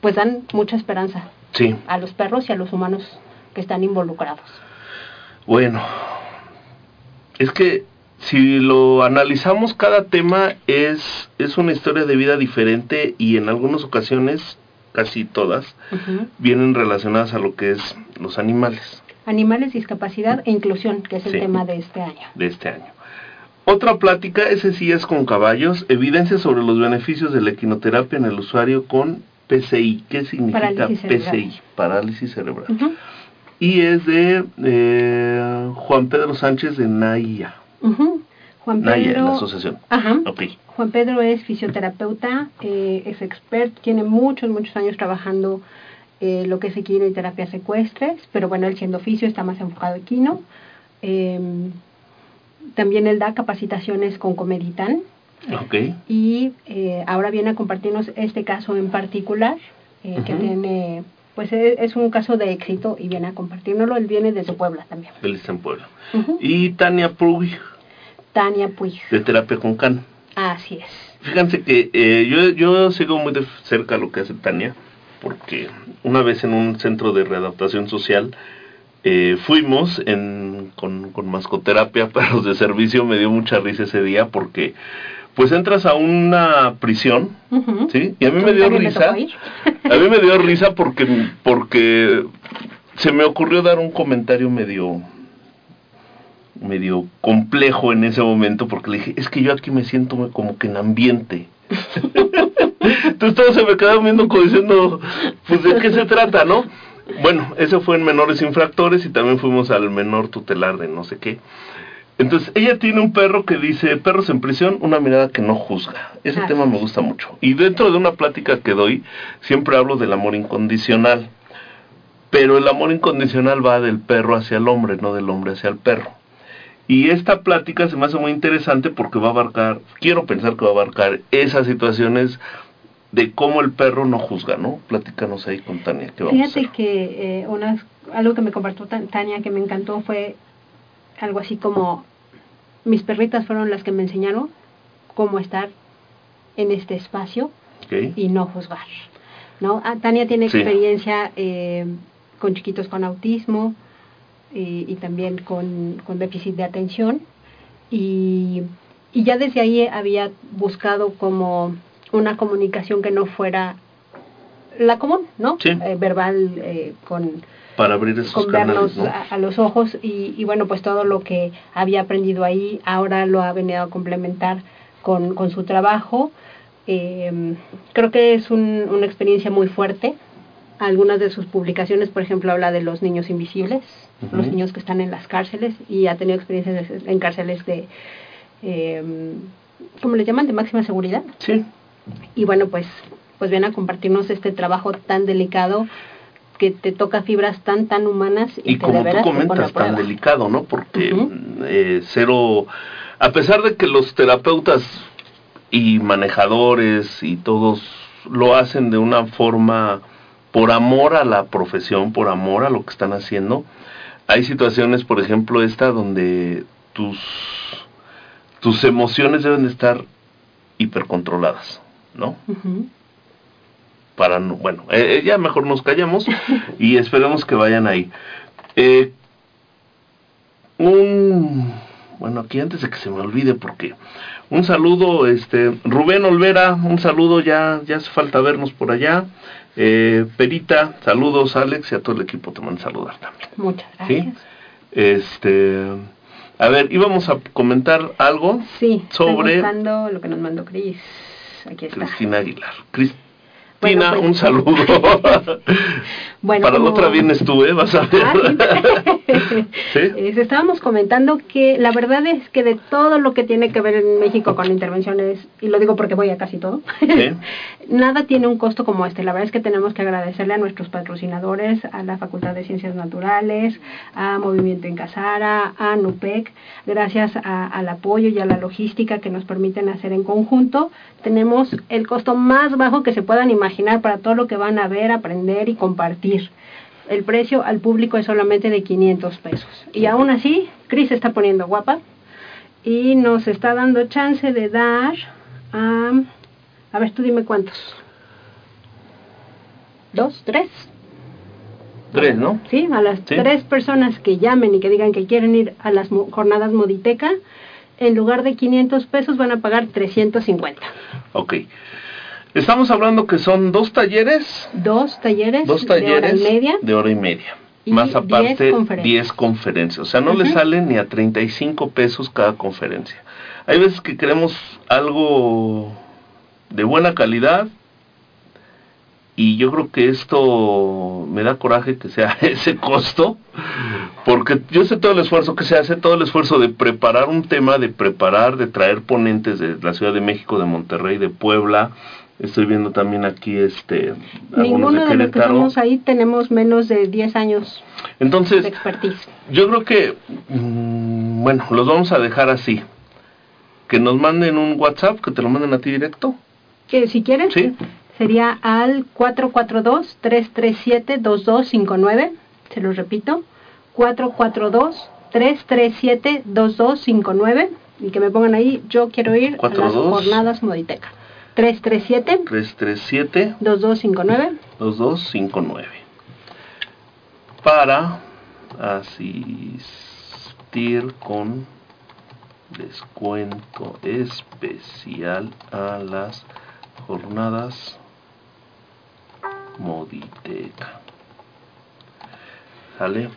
pues dan mucha esperanza Sí, a los perros y a los humanos que están involucrados. bueno. Es que si lo analizamos, cada tema es, es una historia de vida diferente y en algunas ocasiones, casi todas, vienen relacionadas a lo que es los animales Animales, discapacidad e inclusión, que es el Sí. tema de este año. de este año. Otra plática, ese sí es con caballos, evidencia sobre los beneficios de la equinoterapia en el usuario con PCI. ¿Qué significa Parálisis cerebral. PCI? Parálisis cerebral. Y es de eh, Juan Pedro Sánchez de NAIA. Juan NAIA, Pedro. la asociación. Ajá. Juan Pedro es fisioterapeuta, eh, es experto, tiene muchos, muchos años trabajando eh, lo que es equino y terapias secuestres, pero bueno, él siendo fisio está más enfocado a equino. Eh, también él da capacitaciones con Comeditan Ok. y eh, ahora viene a compartirnos este caso en particular, eh, que tiene, pues es, es un caso de éxito y viene a compartirnoslo, él viene desde Puebla también. Él está en Puebla. Y Tania Puig, Tania Puig, de Terapia con Can. así es. Fíjense que eh, yo, yo sigo muy de cerca lo que hace Tania, porque una vez en un centro de readaptación social eh, fuimos en, con, con mascoterapia, perros de servicio, me dio mucha risa ese día porque pues entras a una prisión. ¿sí? Y a mí ¿A me dio risa, ir? a mí me dio risa porque, porque se me ocurrió dar un comentario medio medio complejo en ese momento porque le dije, es que yo aquí me siento como que en ambiente. Entonces todos se me quedaron viendo como diciendo, pues de qué se trata, ¿no? Bueno, eso fue en menores infractores y también fuimos al menor tutelar de no sé qué. Entonces, ella tiene un perro que dice, perros en prisión, una mirada que no juzga. Ese Ah, tema me gusta mucho. Y dentro de una plática que doy, siempre hablo del amor incondicional. Pero el amor incondicional va del perro hacia el hombre, no del hombre hacia el perro. Y esta plática se me hace muy interesante porque va a abarcar, quiero pensar que va a abarcar esas situaciones de cómo el perro no juzga, ¿no? Platícanos ahí con Tania, ¿qué vamos a Fíjate hacer? que eh, unas- algo que me compartió Tan- Tania que me encantó fue algo así como mis perritas fueron las que me enseñaron cómo estar en este espacio y no juzgar. ¿no? Ah, Tania tiene Sí. experiencia eh, con chiquitos con autismo y, y también con, con déficit de atención y, y ya desde ahí había buscado como una comunicación que no fuera la común, ¿no? Sí. Eh, verbal eh, con Para abrir esos con canales, a, a los ojos y, y bueno, pues todo lo que había aprendido ahí ahora lo ha venido a complementar con, con su trabajo. Eh, creo que es un- una experiencia muy fuerte. Algunas de sus publicaciones, por ejemplo, habla de los niños invisibles, los niños que están en las cárceles y ha tenido experiencias en cárceles de, eh, ¿cómo les llaman? De máxima seguridad Sí, y bueno pues pues viene a compartirnos este trabajo tan delicado que te toca fibras tan tan humanas y, y que como de tú veras comentas, tan delicado, ¿no? Porque eh, cero, a pesar de que los terapeutas y manejadores y todos lo hacen de una forma por amor a la profesión, por amor a lo que están haciendo, hay situaciones, por ejemplo, esta donde tus tus emociones deben de estar hipercontroladas, ¿no? Para no, bueno, eh, eh, ya mejor nos callamos y esperemos que vayan ahí. Eh, un, bueno, aquí antes de que se me olvide, porque un saludo, este, Rubén Olvera, un saludo, ya, ya hace falta vernos por allá. Eh, Perita, saludos, Alex, y a todo el equipo te mando saludar también. muchas ¿Sí? gracias Este, a ver, íbamos a comentar algo sí Sobre- lo que nos mandó Cris aquí está Cristina Aguilar. Cristina, Bueno, pues- un saludo. Bueno, Para la otra vienes tú, ¿eh? Vas a ver. Ah, sí. ¿Sí? Eh, estábamos comentando que la verdad es que de todo lo que tiene que ver en México con intervenciones, y lo digo porque voy a casi todo, Sí. nada tiene un costo como este. La verdad es que tenemos que agradecerle a nuestros patrocinadores, a la Facultad de Ciencias Naturales, a Movimiento en Casara, a NUPEC, gracias a- al apoyo y a la logística que nos permiten hacer en conjunto. Tenemos el costo más bajo que se puedan imaginar para todo lo que van a ver, aprender y compartir. El precio al público es solamente de 500 pesos. Y aún así, Cris se está poniendo guapa y nos está dando chance de dar a... A ver, tú dime cuántos. ¿Dos? ¿Tres? Tres, ¿no? Sí, a las Sí. tres personas que llamen y que digan que quieren ir a las mo- jornadas Moditeca, en lugar de 500 pesos van a pagar 350. Ok. Estamos hablando que son dos talleres, Dos talleres, dos de hora talleres y media. de hora y media. Y Más 10 aparte, conferencias. 10 conferencias. O sea, no le Ujú. salen ni a 35 pesos cada conferencia. Hay veces que queremos algo de buena calidad y yo creo que esto me da coraje que sea ese costo porque yo sé todo el esfuerzo que se hace, todo el esfuerzo de preparar un tema, de preparar, de traer ponentes de la Ciudad de México, de Monterrey, de Puebla. Estoy viendo también aquí este Ninguno de los que estamos ahí tenemos menos de 10 años Entonces, de expertise. yo creo que, mm, bueno, los vamos a dejar así. Que nos manden un WhatsApp, que te lo manden a ti directo. Que si quieren, Sí. sería al 442-337-2259. Se los repito, 442-337-2259. Y que me pongan ahí, yo quiero ir a las 42. jornadas Moditeca. 337 337 2259 2259 para asistir con descuento especial a las jornadas Moditeca. ¿Sale?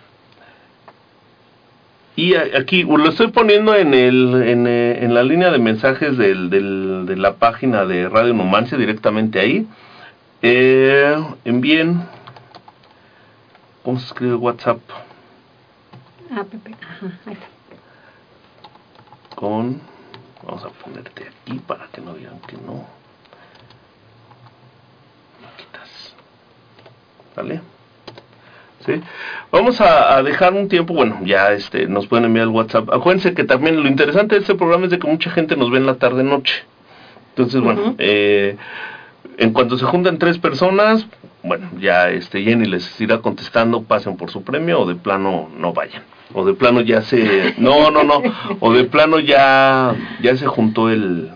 Y aquí lo estoy poniendo en, el, en, eh, en la línea de mensajes del, del- de la página de Radio Numancia, directamente ahí. Eh, envíen. ¿Cómo se escribe WhatsApp? Ah, Pepe. Ajá, ahí está. Con. Vamos a ponerte aquí para que no digan que no. Me quitas. ¿Vale? ¿Sí? Vamos a, a dejar un tiempo, bueno, ya este, nos pueden enviar el WhatsApp. Acuérdense que también lo interesante de este programa es de que mucha gente nos ve en la tarde-noche. Entonces, bueno, eh, en cuanto se juntan tres personas, bueno, ya este Jenny les irá contestando, pasen por su premio o de plano no vayan. O de plano ya se... No, no, no. O de plano ya, ya se juntó el,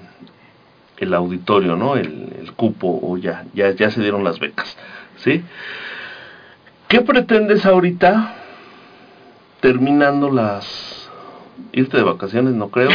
el auditorio, ¿no? El, el cupo o ya, ya, ya se dieron las becas, ¿sí? ¿Qué pretendes ahorita terminando las... irte de vacaciones, no creo?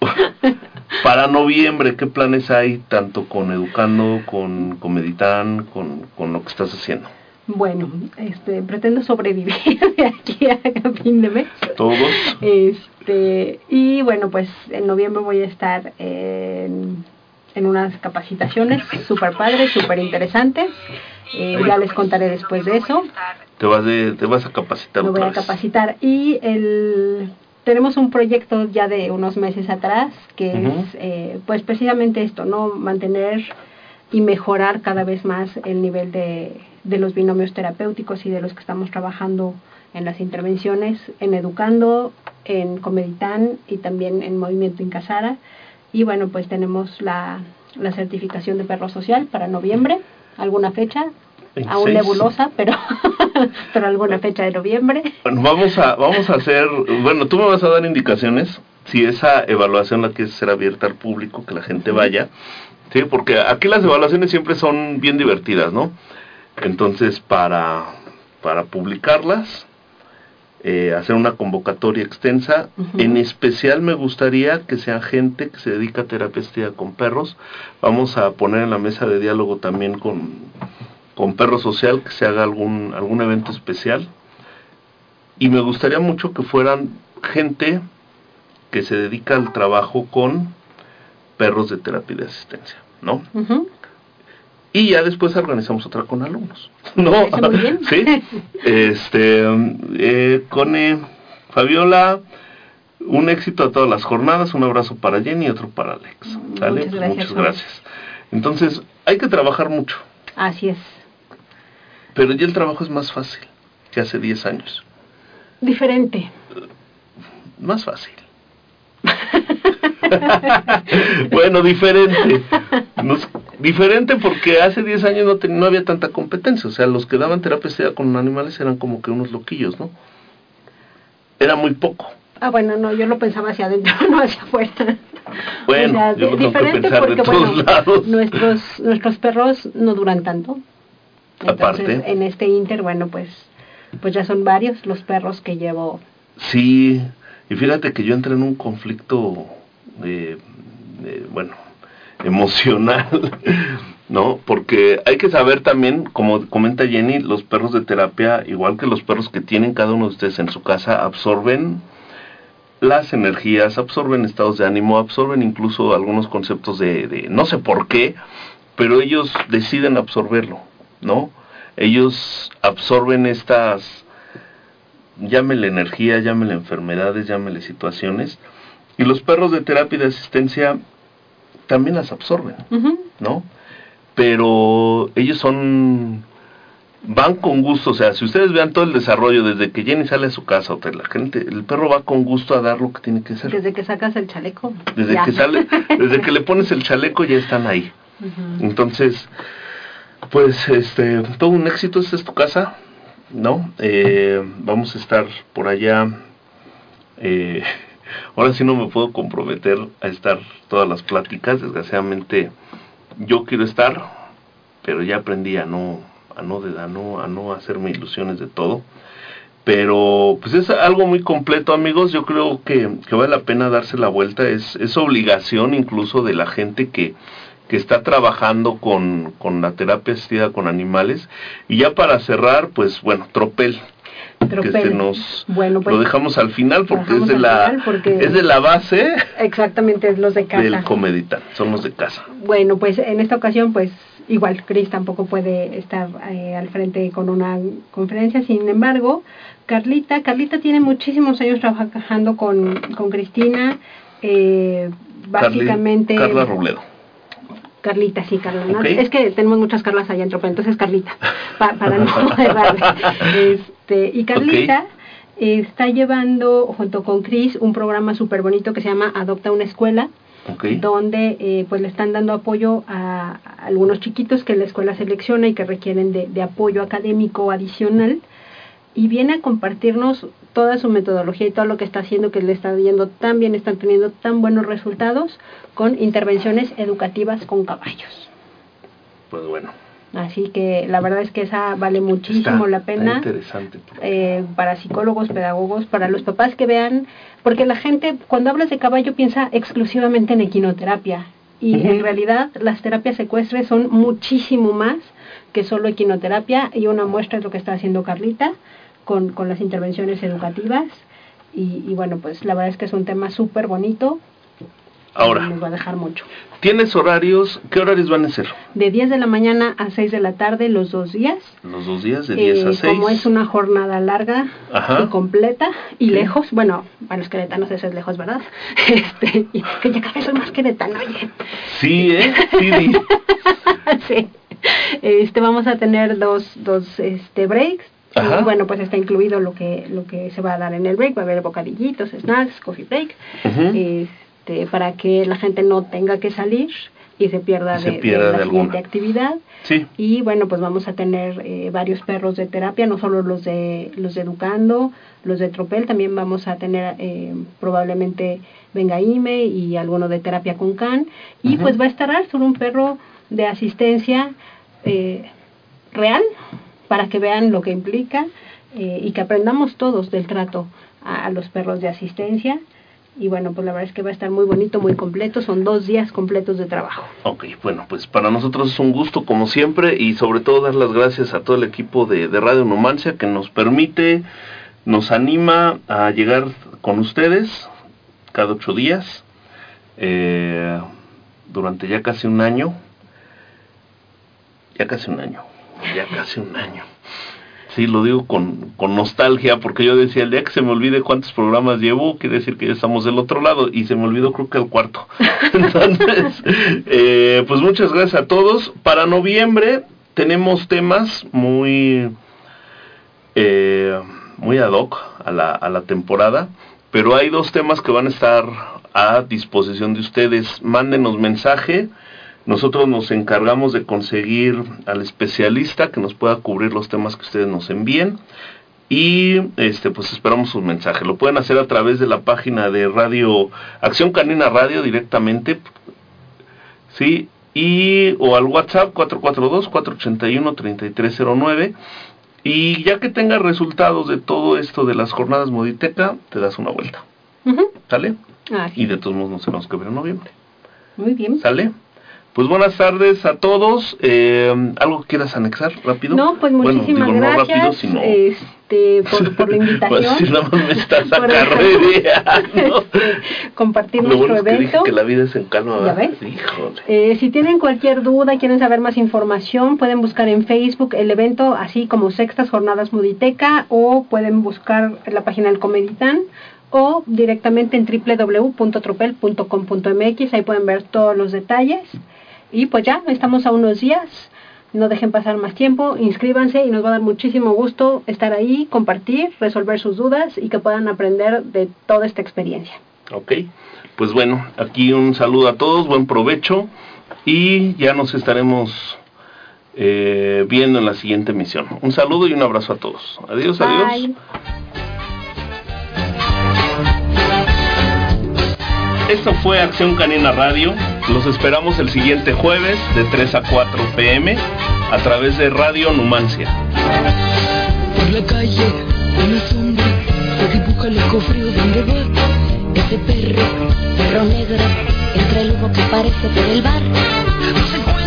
Para noviembre, ¿qué planes hay tanto con Educando, con, con Meditan, con, con lo que estás haciendo? Bueno, este, pretendo sobrevivir de aquí a fin de mes. Todos. Este, y bueno, pues en noviembre voy a estar en, en unas capacitaciones súper padres, súper interesantes. Eh, ya les contaré después de eso. Te vas, de, te vas a capacitar. Me voy a capacitar. Y el, tenemos un proyecto ya de unos meses atrás que es eh, pues precisamente esto, ¿no? Mantener y mejorar cada vez más el nivel de, de los binomios terapéuticos y de los que estamos trabajando en las intervenciones, en Educando, en Comeditán y también en Movimiento Incasara. Y bueno, pues tenemos la, la certificación de perro social para noviembre, alguna fecha, aún 26. nebulosa, pero, pero alguna fecha de noviembre. Bueno, vamos a, vamos a hacer, bueno, tú me vas a dar indicaciones si esa evaluación la quieres hacer abierta al público, que la gente vaya, sí, porque aquí las evaluaciones siempre son bien divertidas, ¿no? Entonces, para, para publicarlas, eh, hacer una convocatoria extensa, en especial me gustaría que sea gente que se dedica a terapia asistida con perros, vamos a poner en la mesa de diálogo también con, con Perro Social, que se haga algún, algún evento especial, y me gustaría mucho que fueran gente que se dedica al trabajo con perros de terapia de asistencia, ¿no? Y ya después organizamos otra con alumnos, ¿no? parece muy bien. Sí. Este, eh, Cone, Fabiola, un éxito a todas las jornadas, un abrazo para Jenny y otro para Alex, Mm, ¿sale? muchas gracias, muchas gracias. Entonces, hay que trabajar mucho, Así es. pero ya el trabajo es más fácil que hace 10 años. Diferente. Más fácil. bueno, diferente. Nos- diferente porque hace 10 años no, te- no había tanta competencia. O sea, los que daban terapia asistida con animales eran como que unos loquillos, ¿no? Era muy poco. Ah, bueno, no, yo lo pensaba hacia adentro, no hacia afuera. Bueno, O sea, yo lo tengo que diferente pensar de porque, todos bueno, lados. Nuestros, nuestros perros no duran tanto. Entonces, Aparte. en este inter, bueno, pues, pues ya son varios los perros que llevo. Sí, y fíjate que yo entré en un conflicto, de, bueno, emocional, ¿no? Porque hay que saber también, como comenta Jenny, los perros de terapia, igual que los perros que tienen cada uno de ustedes en su casa, absorben las energías, absorben estados de ánimo, absorben incluso algunos conceptos de, no sé por qué, pero ellos deciden absorberlo, ¿no? Ellos absorben estas llámele energía, llámele enfermedades, llámele situaciones. Y los perros de terapia y de asistencia también las absorben. ¿no? Pero ellos son van con gusto, o sea, si ustedes vean todo el desarrollo desde que Jenny sale a su casa, o sea, la gente, el perro va con gusto a dar lo que tiene que hacer. Desde que sacas el chaleco. Desde ya. que sale, desde que le pones el chaleco ya están ahí. Entonces, pues, este, todo un éxito, esta es tu casa, ¿no? Eh, vamos a estar por allá. eh, ahora sí no me puedo comprometer a estar todas las pláticas, desgraciadamente yo quiero estar, pero ya aprendí a no, a no, a no hacerme ilusiones de todo. Pero pues es algo muy completo amigos, yo creo que, que vale la pena darse la vuelta, es, es obligación incluso de la gente que, que está trabajando con, con la terapia asistida con animales. Y ya para cerrar, pues bueno, tropel, que Tropel. este nos Bueno, pues, lo dejamos al final porque es de la porque- es de la base Exactamente, es los de casa. del comeditan, son los de casa. Bueno, pues en esta ocasión, pues igual Chris tampoco puede estar eh, al frente con una conferencia. Sin embargo, Carlita, Carlita tiene muchísimos años trabajando con, con Cristina. Eh, Carly- básicamente. Carla Robledo. Carlita, sí, Carla. ¿no? Es que tenemos muchas Carlas allá en Tropel, entonces Carlita, pa- para no errarle. Este, y Carlita está llevando, junto con Chris, un programa súper bonito que se llama Adopta una Escuela, donde eh, pues le están dando apoyo a, a algunos chiquitos que la escuela selecciona y que requieren de, de apoyo académico adicional y viene a compartirnos toda su metodología y todo lo que está haciendo que le está yendo tan bien, están teniendo tan buenos resultados con intervenciones educativas con caballos. Pues bueno. Así que la verdad es que esa vale muchísimo la pena. interesante. Eh, para psicólogos, pedagogos, para los papás que vean, porque la gente cuando hablas de caballo piensa exclusivamente en equinoterapia y en realidad las terapias secuestres son muchísimo más que solo equinoterapia y una muestra es lo que está haciendo Carlita con, con las intervenciones educativas y, y bueno pues la verdad es que es un tema súper bonito Ahora, nos va a dejar mucho. ¿Tienes horarios? ¿Qué horarios van a ser? De 10 de la mañana a 6 de la tarde los dos días. Los dos días, de 10 a 6. Eh, como es una jornada larga y completa y lejos, bueno, a los queretanos eso es lejos, ¿verdad? Este, y que ya cada vez soy más queretano, oye. Sí, ¿eh? Sí, sí. Este, vamos a tener dos, dos este, breaks. Y bueno, pues está incluido lo que lo que se va a dar en el break. Va a haber bocadillitos, snacks, coffee break. Este, para que la gente no tenga que salir y se pierda, de, la siguiente actividad. Y bueno, pues vamos a tener eh, varios perros de terapia, no solo los de los de Educando, los de Tropel, también vamos a tener eh, probablemente Vengaime y alguno de terapia con Can. Y pues va a estar Arthur, un perro de asistencia eh, real, para que vean lo que implica y que aprendamos todos del trato a los perros de asistencia. Y bueno, pues la verdad es que va a estar muy bonito, muy completo, son dos días completos de trabajo. Ok, bueno, pues para nosotros es un gusto como siempre y sobre todo dar las gracias a todo el equipo de, de Radio Numancia que nos permite, nos anima a llegar con ustedes cada ocho días, eh, durante ya casi un año, ya casi un año, ya casi un año. Sí, lo digo con, con, nostalgia, porque yo decía, el día que se me olvide cuántos programas llevo, quiere decir que ya estamos del otro lado, y se me olvidó creo que el cuarto. Entonces, eh, pues muchas gracias a todos. Para noviembre tenemos temas muy, eh, muy ad hoc a la, a la temporada, pero hay dos temas que van a estar a disposición de ustedes. Mándenos mensaje nosotros nos encargamos de conseguir al especialista que nos pueda cubrir los temas que ustedes nos envíen y este pues esperamos su mensaje. Lo pueden hacer a través de la página de Radio Acción Canina Radio directamente. Sí, y o al WhatsApp 442-481-3309. Y ya que tengas resultados de todo esto de las jornadas Moditeca, te das una vuelta. ¿Sale? y de todos modos nos tenemos que ver en noviembre. Muy bien. ¿Sale? Pues buenas tardes a todos. Eh, ¿Algo quieras anexar rápido? No, pues muchísimas bueno, gracias. No rápido, sino... este, por, por la invitación. pues, nada más me estás acarreando. compartir Lo nuestro bueno es que evento. dije que la vida es en calma. ¿Ya ves? Eh, si tienen cualquier duda, quieren saber más información, pueden buscar en Facebook el evento así como Sextas Jornadas Muditeca o pueden buscar la página del Comeditán o directamente en www.tropel.com.mx, ahí pueden ver todos los detalles. Y pues ya, estamos a unos días, no dejen pasar más tiempo, inscríbanse y nos va a dar muchísimo gusto estar ahí, compartir, resolver sus dudas y que puedan aprender de toda esta experiencia. Ok, pues bueno, aquí un saludo a todos, buen provecho y ya nos estaremos eh, viendo en la siguiente emisión. Un saludo y un abrazo a todos. Adiós, Bye. adiós. Esto fue Acción Canina Radio. Los esperamos el siguiente jueves de 3 a 4 pm a través de Radio Numancia. Por la calle, una sombra se dibuja el donde va ese perro, perro negro, entre el humo que aparece por el bar.